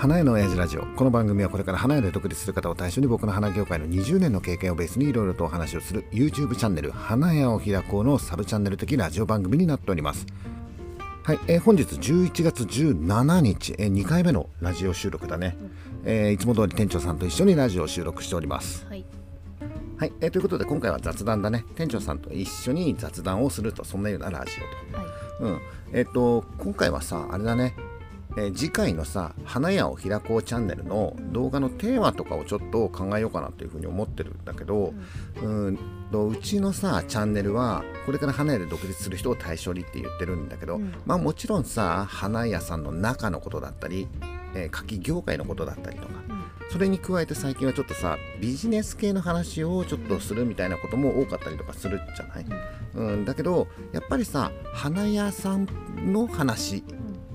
花屋の親父ラジオ。この番組はこれから花屋で独立する方を対象に僕の花業界の20年の経験をベースにいろいろとお話をする YouTube チャンネル花屋を開こうのサブチャンネル的ラジオ番組になっております。はい、えー本日11月17日、えー2回目のラジオ収録だね、えーいつも通り店長さんと一緒にラジオを収録しております。はい。はい、えーということで今回は雑談だね。店長さんと一緒に雑談をするとそんなようなラジオと。はい。うん、えっ、と今回はさあれだね、えー次回のさ「花屋を開こうチャンネル」の動画のテーマとかをちょっと考えようかなというふうに思ってるんだけど、うん、とうちのさチャンネルはこれから花屋で独立する人を対象にって言ってるんだけど、うん。まあもちろんさ花屋さんの中のことだったり、えー柿業界のことだったりとかうん。それに加えて最近はちょっとさビジネス系の話をちょっとするみたいなことも多かったりとかするじゃない、うん、だけどやっぱりさ花屋さんの話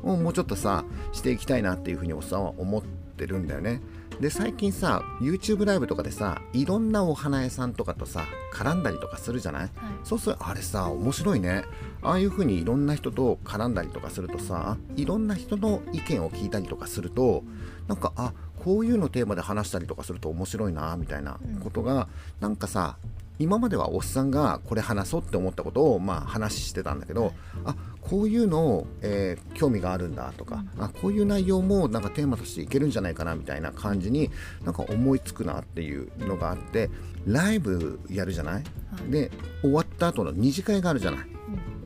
をもうちょっとさしていきたいなっていうふうにおっさんは思ってるんだよね。で最近さ YouTube ライブとかでさいろんなお花屋さんとかとさ絡んだりとかするじゃない？はい。そうするあれさ面白いね。ああいうふうにいろんな人と絡んだりとかするとさいろんな人の意見を聞いたりとかするとなんかあこういうのテーマで話したりとかすると面白いなみたいなことが、なんかさ今まではおっさんがこれ話そうって思ったことをまあ話してたんだけど、はい。あこういうのを、えー興味があるんだとか、あこういう内容もなんかテーマとしていけるんじゃないかなみたいな感じになんか思いつくなっていうのがあってライブやるじゃない、はい。で終わった後の二次会があるじゃない、うん。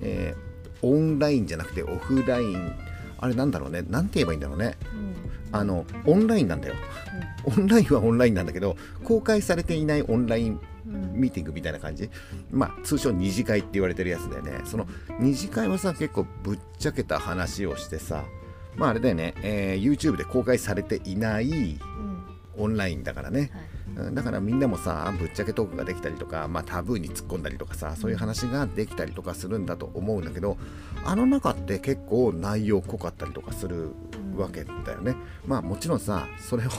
えーオンラインじゃなくてオフライン。あれなんだろうね？なんて言えばいいんだろうね？うん。あのオンラインなんだよ。オンラインはオンラインなんだけど公開されていないオンラインうん。ミーティングみたいな感じ？まあ通称二次会って言われてるやつだよねその二次会はさ結構ぶっちゃけた話をしてさまああれだよね、えー YouTube で公開されていないうん。オンラインだからね、はい。うんだからみんなもさぶっちゃけトークができたりとか、まあ、タブーに突っ込んだりとかさそういう話ができたりとかするんだと思うんだけどあの中って結構内容濃かったりとかするわけだよね。まあもちろんさそれを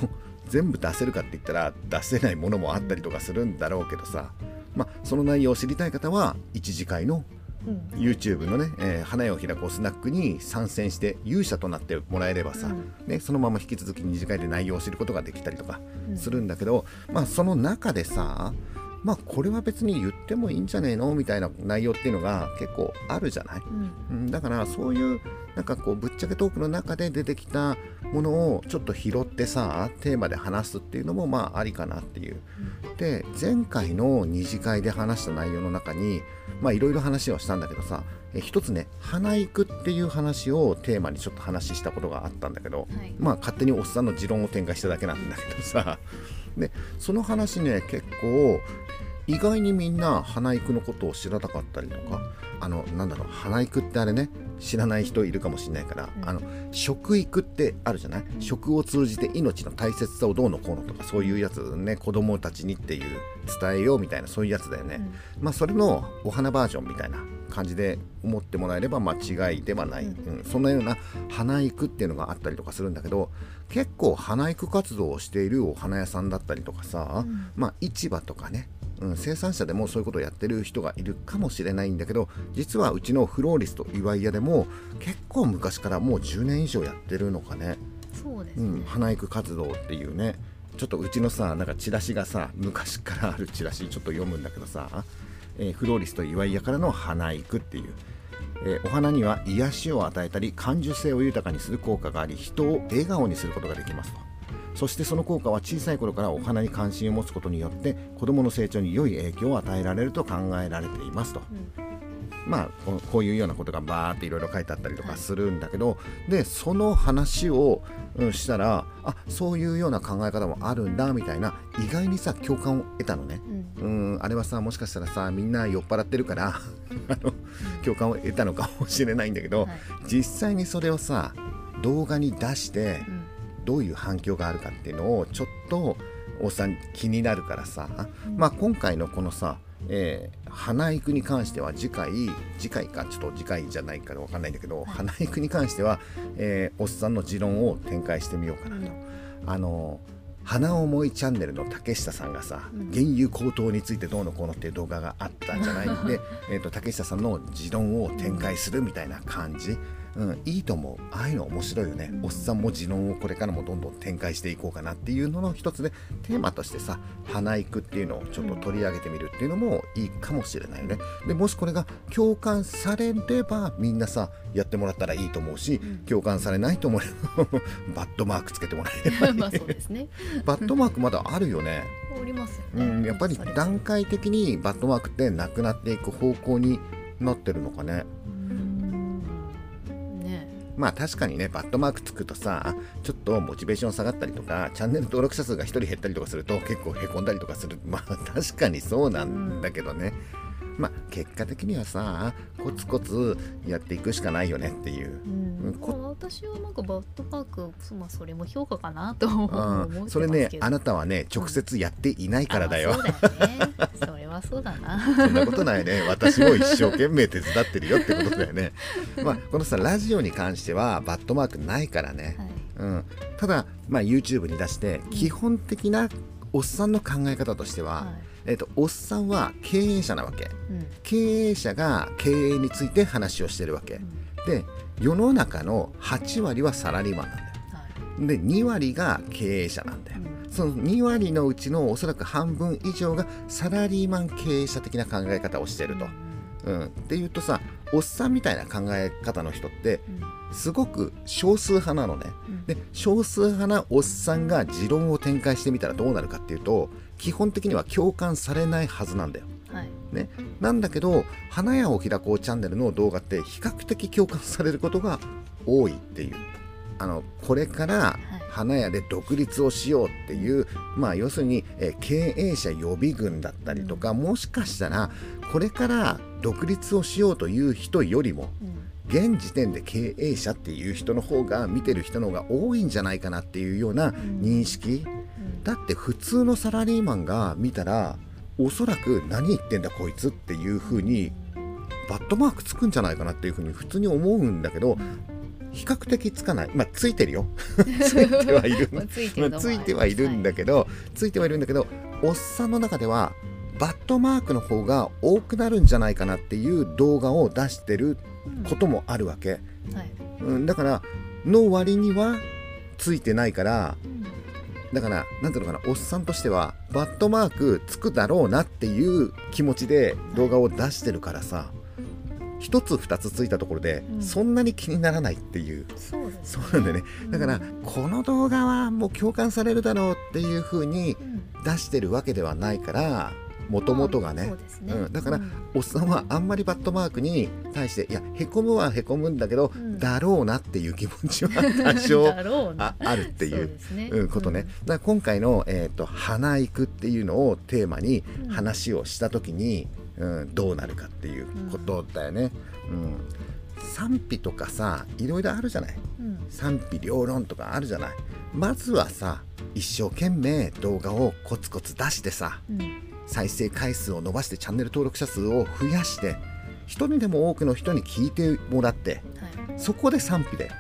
全部出せるかって言ったら出せないものもあったりとかするんだろうけどさ、まあ、その内容を知りたい方は一次会のうん。YouTube のね、えー花屋を開こうスナックに参戦して勇者となってもらえればさ、うん。ね、そのまま引き続き二次会で内容を知ることができたりとかうん。するんだけど、まあその中でさまあこれは別に言ってもいいんじゃねえの？みたいな内容っていうのが結構あるじゃない、うん。うん、だからそういうなんかこうぶっちゃけトークの中で出てきたものをちょっと拾ってさテーマで話すっていうのもまあありかなっていう。で前回の二次会で話した内容の中にまあいろいろ話をしたんだけどさえ一つね花育っていう話をテーマにちょっと話したことがあったんだけど、はい。まあ勝手におっさんの持論を展開しただけなんだけどさでその話ね結構意外にみんな花育のことを知らなかったりとかあのなんだろう花育ってあれね知らない人いるかもしれないから、うん。あの食育ってあるじゃない？食を通じて命の大切さをどうのこうのとかそういうやつね子供たちにっていう伝えようみたいなそういうやつだよね、まあそれのお花バージョンみたいな感じで思ってもらえれば間違いではない、ううん。そんなような花育っていうのがあったりとかするんだけど結構花育活動をしているお花屋さんだったりとかさ、うん。まあ市場とかね、うん、生産者でもそういうことをやってる人がいるかもしれないんだけど実はうちのフローリスト岩井屋でも結構昔からもう10年以上やってるのかね、そうですうん、ね。花育活動っていうね。ちょっとうちのさなんかチラシがさ昔からあるチラシちょっと読むんだけどさ、えーフローリスト岩井屋からの花育っていう、えーお花には癒しを与えたり感受性を豊かにする効果があり人を笑顔にすることができますとそしてその効果は小さい頃からお花に関心を持つことによって子どもの成長に良い影響を与えられると考えられていますと。まあこうこういうようなことがバーっていろいろ書いてあったりとかするんだけど、でその話を、うんしたらあそういうような考え方もあるんだみたいな意外にさ共感を得たのね。うん。うんあれはさもしかしたらさみんな酔っ払ってるから あの共感を得たのかもしれないんだけど、はい実際にそれをさ動画に出してうん。どういう反響があるかっていうのをちょっとおっさん気になるからさ、まあ今回のこのさ、えー花育に関しては次回次回かちょっと次回じゃないからわかんないんだけど、花育に関しては、えーおっさんの持論を展開してみようかなと。あの花思いチャンネルの竹下さんがさ、うん。原油高騰についてどうのこうのっていう動画があったんじゃない？ん で、えー、と竹下さんの持論を展開するみたいな感じ、うん、いいと思う。ああいうの面白いよね、おっさんも持論をこれからもどんどん展開していこうかなっていうのの一つでテーマとしてさ花育っていうのをちょっと取り上げてみるっていうのもいいかもしれないよね。でもしこれが共感されればみんなさやってもらったらいいと思うし、共感されないと思えば バットマークつけてもらえればまあそうですね。バットマークまだあるよね。おりますようね、ん、やっぱり段階的にバットマークってなくなっていく方向になってるのかねまあ確かにねバットマークつくとさちょっとモチベーション下がったりとかチャンネル登録者数が1人減ったりとかすると結構へこんだりとかする。まあ確かにそうなんだけどね、まあ結果的にはさコツコツやっていくしかないよねっていう。うん。うんこまあ私はなんかバットパークまあそれも評価かなと思ってうますけど。ん、それねあなたはね直接やっていないからだよ、あまあそうだよね。それはそうだな。そんなことないね。私も一生懸命手伝ってるよってことだよね。まあ、このさ、ラジオに関してはバットマークないからね。はい。うん。ただ、まあ、YouTube に出して、基本的なおっさんの考え方としては、はいえっと、おっさんは経営者なわけ。うん経営者が経営について話をしてるわけう。んで、世の中の8割はサラリーマンなんだよ。はいで、2割が経営者なんだよ。うんその2割のうちのおそらく半分以上がサラリーマン経営者的な考え方をしてると。うん、っていうとさおっさんみたいな考え方の人ってうん。すごく少数派なのね。うん。で少数派なおっさんが持論を展開してみたらどうなるかっていうと基本的には共感されないはずなんだよ。はい。ね、なんだけど「花屋を開こうチャンネル」の動画って比較的共感されることが多いっていう。あのこれから花屋で独立をしようっていう、まあ要するに、えー経営者予備軍だったりとか、もしかしたらこれから独立をしようという人よりもうん。現時点で経営者っていう人の方が見てる人の方が多いんじゃないかなっていうような認識、うん。だって普通のサラリーマンが見たらおそらく何言ってんだこいつっていう風にバットマークつくんじゃないかなっていう風に普通に思うんだけど比較的つかない。まあついてるよ。ついてはいるまあついてまあついてはいるんだけど、ついてはいるんだけどおっさんの中ではバットマークの方が多くなるんじゃないかなっていう動画を出してることもあるわけ、はい。うん、だからの割にはついてないからうん。だからなんていうのかなおっさんとしてはバットマークつくだろうなっていう気持ちで動画を出してるからさ一つ二つついたところでうん。そんなに気にならないっていう、そうそうなんだよね。だからうんこの動画はもう共感されるだろうっていう風にうん。出してるわけではないからもともとがねね。うん。だからうん。おっさんはあんまりバットマークに対していやへこむはへこむんだけど、うん。だろうなっていう気持ちは多少 ああるっていうそうね。うん、ことね、だから今回の、えーと「花育」っていうのをテーマにうん。話をした時に、うん、どうなるかっていうことだよね。うん。賛否とかさいろいろあるじゃない。うん。賛否両論とかあるじゃない。まずはさ一生懸命動画をコツコツ出してさうん。再生回数を伸ばしてチャンネル登録者数を増やして一人でも多くの人に聞いてもらってはい。そこで賛否で。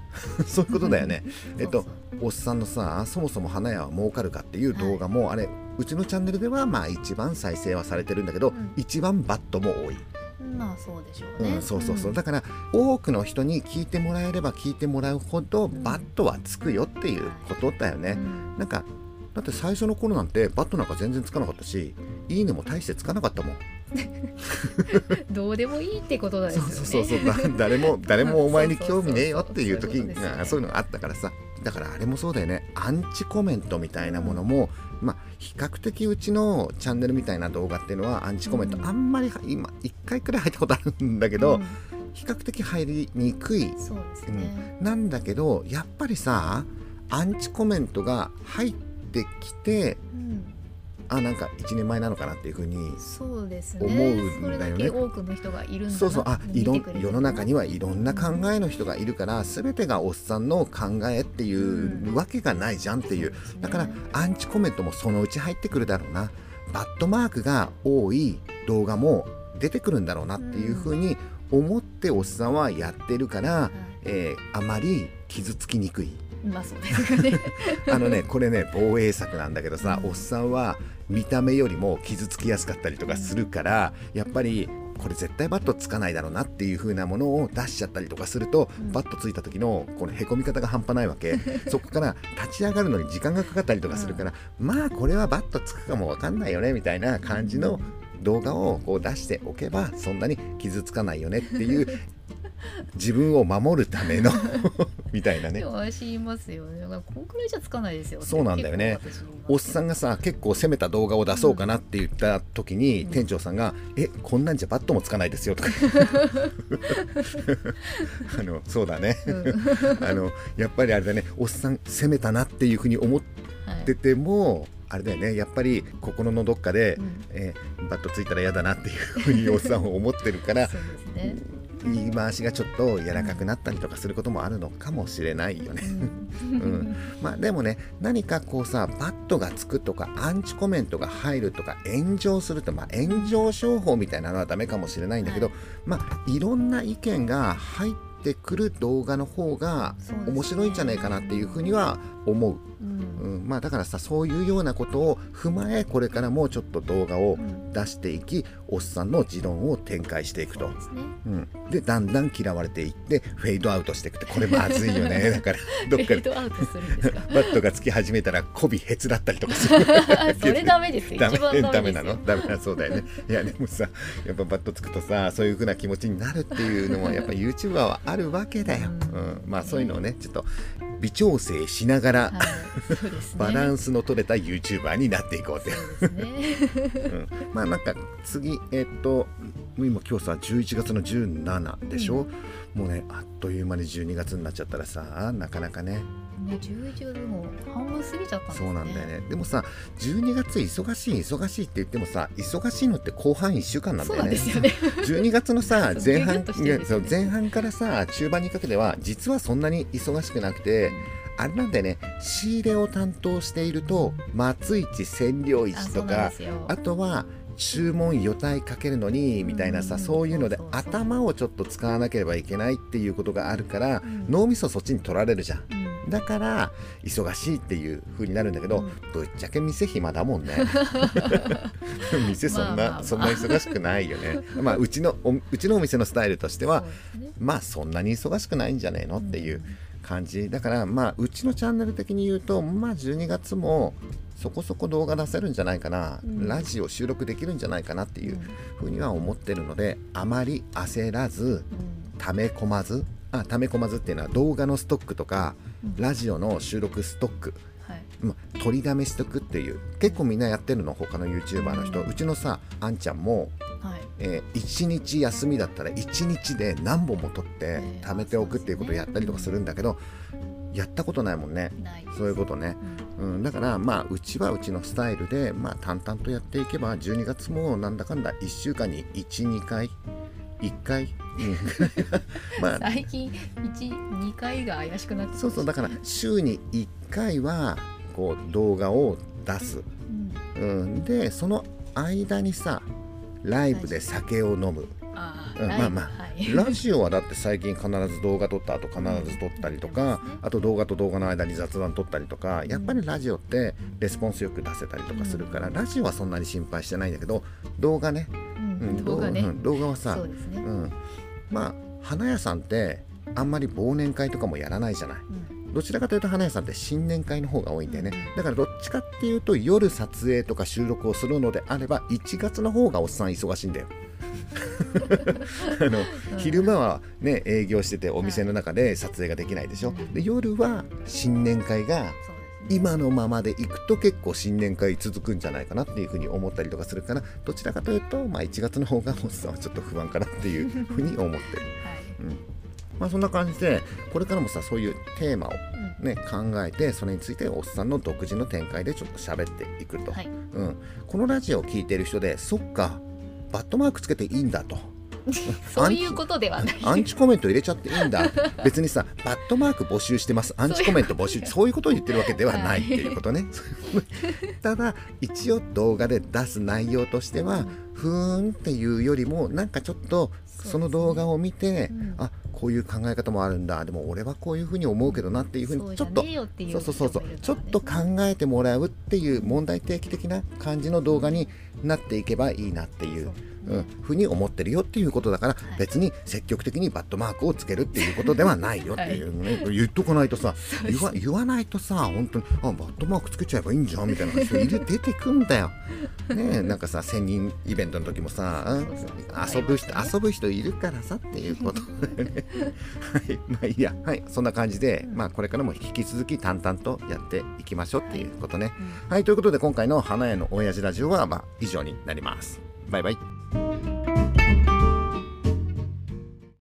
そういうことだよね。えっとおっさんのさそもそも花屋は儲かるかっていう動画も、あれうちのチャンネルではまあ一番再生はされてるんだけど、ん。一番バットも多い、うんまあそうでしょうね。うん、そうそうそう、ん。だから多くの人に聞いてもらえれば聞いてもらうほどん。バットはつくよっていうことだよね、うん。なんかだって最初の頃なんてバットなんか全然つかなかったしいいねも大してつかなかったもん。どうでもいいってことですよね。そうそうそう誰も誰もお前に興味ねえよっていう時そういうのがあったからさ。だからあれもそうだよね。アンチコメントみたいなものも、まあ比較的うちのチャンネルみたいな動画っていうのはアンチコメントうん。あんまり今1回くらい入ったことあるんだけど、うん。比較的入りにくい、そうですね。なんだけどやっぱりさアンチコメントが入ってきてうんあなんか1年前なのかなっていうふうにそうですね。思うんだよね。それだけ多くの人がいるんだなそうそう。あいろ世の中にはいろんな考えの人がいるから全てがおっさんの考えっていうわけがないじゃんっていう。そうですね。だからアンチコメントもそのうち入ってくるだろうな。バットマークが多い動画も出てくるんだろうなっていうふうに思っておっさんはやってるから、はい。えーあまり傷つきにくい。まあそうですよね。あのねこれね防衛策なんだけどさ、うんおっさんは見た目よりも傷つきやすかったりとかするから、やっぱりこれ絶対バットつかないだろうなっていう風なものを出しちゃったりとかすると、うん。バットついた時のこのへこみ方が半端ないわけ。そこから立ち上がるのに時間がかかったりとかするから、まあこれはバットつくかもわかんないよねみたいな感じの動画をこう出しておけばそんなに傷つかないよねっていう自分を守るための みたいなね。私言いますよね。こんくらいじゃつかないですよ。そうなんだよね。おっさんがさ結構攻めた動画を出そうかなって言った時に、うん。店長さんが「えこんなんじゃバットもつかないですよ」とか。あのそうだね。うん。あのやっぱりあれだね。おっさん攻めたなっていうふうに思っはいててもあれだよね。やっぱり心のどっかで、うん。えーバットついたら嫌だなっていうふうにおっさんは思ってるからそうですね言い回しがちょっと柔らかくなったりとかすることもあるのかもしれないよね。うん。まあでもね何かこうさバットがつくとかアンチコメントが入るとか炎上するとまあ炎上商法みたいなのはダメかもしれないんだけど、はい。まあいろんな意見が入ってくる動画の方が面白いんじゃないかなっていうふうには思う。うん。うん、まあだからさそういうようなことを踏まえこれからもうちょっと動画をうん。出していきおっさんの持論を展開していくと。ですね。うん、でだんだん嫌われていってフェードアウトしていくってこれまずいよね。だからどっかで。バットがつき始めたら媚びへつだったりとかする。それダメですよ。ダメダメなの？ダメなそうだよね。いやでもさやっぱバットつくとさそういう風な気持ちになるっていうのはやっぱ YouTuber はあるわけだよ、うん。うん、まあそういうのをねちょっと微調整しながら、はいね。バランスの取れた YouTuber になっていこうってそうね。うん。まあなんか次えっと今今日さ11月の17でしょ、もうねあっという間に12月になっちゃったらさなかなかねね11月も半分過ぎちゃったんですね。そうなんだよね。でもさ12月忙しい忙しいって言ってもさ忙しいのって後半1週間なんだよね。よね。12月のさ前半ね前半からさ中盤にかけては実はそんなに忙しくなくてあれなんだよね。仕入れを担当していると松市千両市とかあとは注文予体かけるのにみたいなさ、うん。そういうので頭をちょっと使わなければいけないっていうことがあるから、うん。脳みそそっちに取られるじゃんだから忙しいっていう風になるんだけど、うん。ぶっちゃけ店暇だもんね。店そんな、まあまあまあ。そんな忙しくないよね。まあうちのおうちのお店のスタイルとしてはね。まあそんなに忙しくないんじゃねえのっていう感じ。だからまあうちのチャンネル的に言うとまあ12月もそこそこ動画出せるんじゃないかな、うん。ラジオ収録できるんじゃないかなっていうふうには思ってるのであまり焦らずうん。溜め込まずあ溜め込まずっていうのは動画のストックとかうん。ラジオの収録ストック、はい。まあ取りだめしとくっていう。結構みんなやってるの他の YouTuber の人、うちのさあんちゃんもはい。えー、1日休みだったら1日で何本も取ってえー貯めておくっていうことをやったりとかするんだけど、やったことないもんね。そういうことね、うん。うん、だからまあうちはうちのスタイルで、まあ、淡々とやっていけば12月もなんだかんだ1週間に12回1回、うんまあ。最近12回が怪しくなってそうそう。だから週に1回はこう動画を出す、うん。うん、でその間にさライブで酒を飲む。あうん。ーまあまあ。はい。ラジオはだって最近必ず動画撮った後必ず撮ったりとかうんあと動画と動画の間に雑談撮ったりとかやっぱりラジオってレスポンスよく出せたりとかするからラジオはそんなに心配してないんだけど動画ね、ううん。ん、動画ね。うん。動画はさね。うん、まあ花屋さんってあんまり忘年会とかもやらないじゃない。うん。どちらかというと花屋さんって新年会の方が多いんだよね。うん。だからどっちかっていうと夜撮影とか収録をするのであれば1月の方がおっさん忙しいんだよ。あのうん。昼間はね営業しててお店の中で撮影ができないでしょ。うんで夜は新年会が今のままでいくと結構新年会続くんじゃないかなっていうふうに思ったりとかするからどちらかというと、まあ、1月の方がおっさんはちょっと不安かなっていう ふうに思ってる、はい。うん。まあ、そんな感じでこれからもさそういうテーマをうん。ね、考えてそれについておっさんの独自の展開でちょっと喋っていくと、はい。うん、このラジオを聞いてる人でそっかバットマークつけていいんだと そういうことではない。アンチコメント入れちゃっていいんだ。別にさバットマーク募集してます。アンチコメント募集そういうことを言ってるわけではないっていうことね、ただ一応動画で出す内容としてはふーんっていうよりもなんかちょっとその動画を見て、うん。あこういう考え方もあるんだ。でも俺はこういうふうに思うけどなっていうふうにちょっとそうそうそうそう。ちょっと考えてもらうっていう問題提起的な感じの動画になっていけばいいなっていうそううん、ふうに思ってるよっていうことだから、はい。別に積極的にバットマークをつけるっていうことではないよっていうね、言っとかないとさ言わ言わないとさ本当にあバットマークつけちゃえばいいんじゃんみたいな人いる 出てくんだよ。ねえなんかさ千人イベントの時もさ遊ぶ人遊ぶ人いるからさっていうことだよね。はい。まあいいや。はい。そんな感じで、まあこれからも引き続き淡々とやっていきましょうっていうことね。うん。はい。ということで今回の花屋の親父ラジオはまあ以上になります。バイバイ。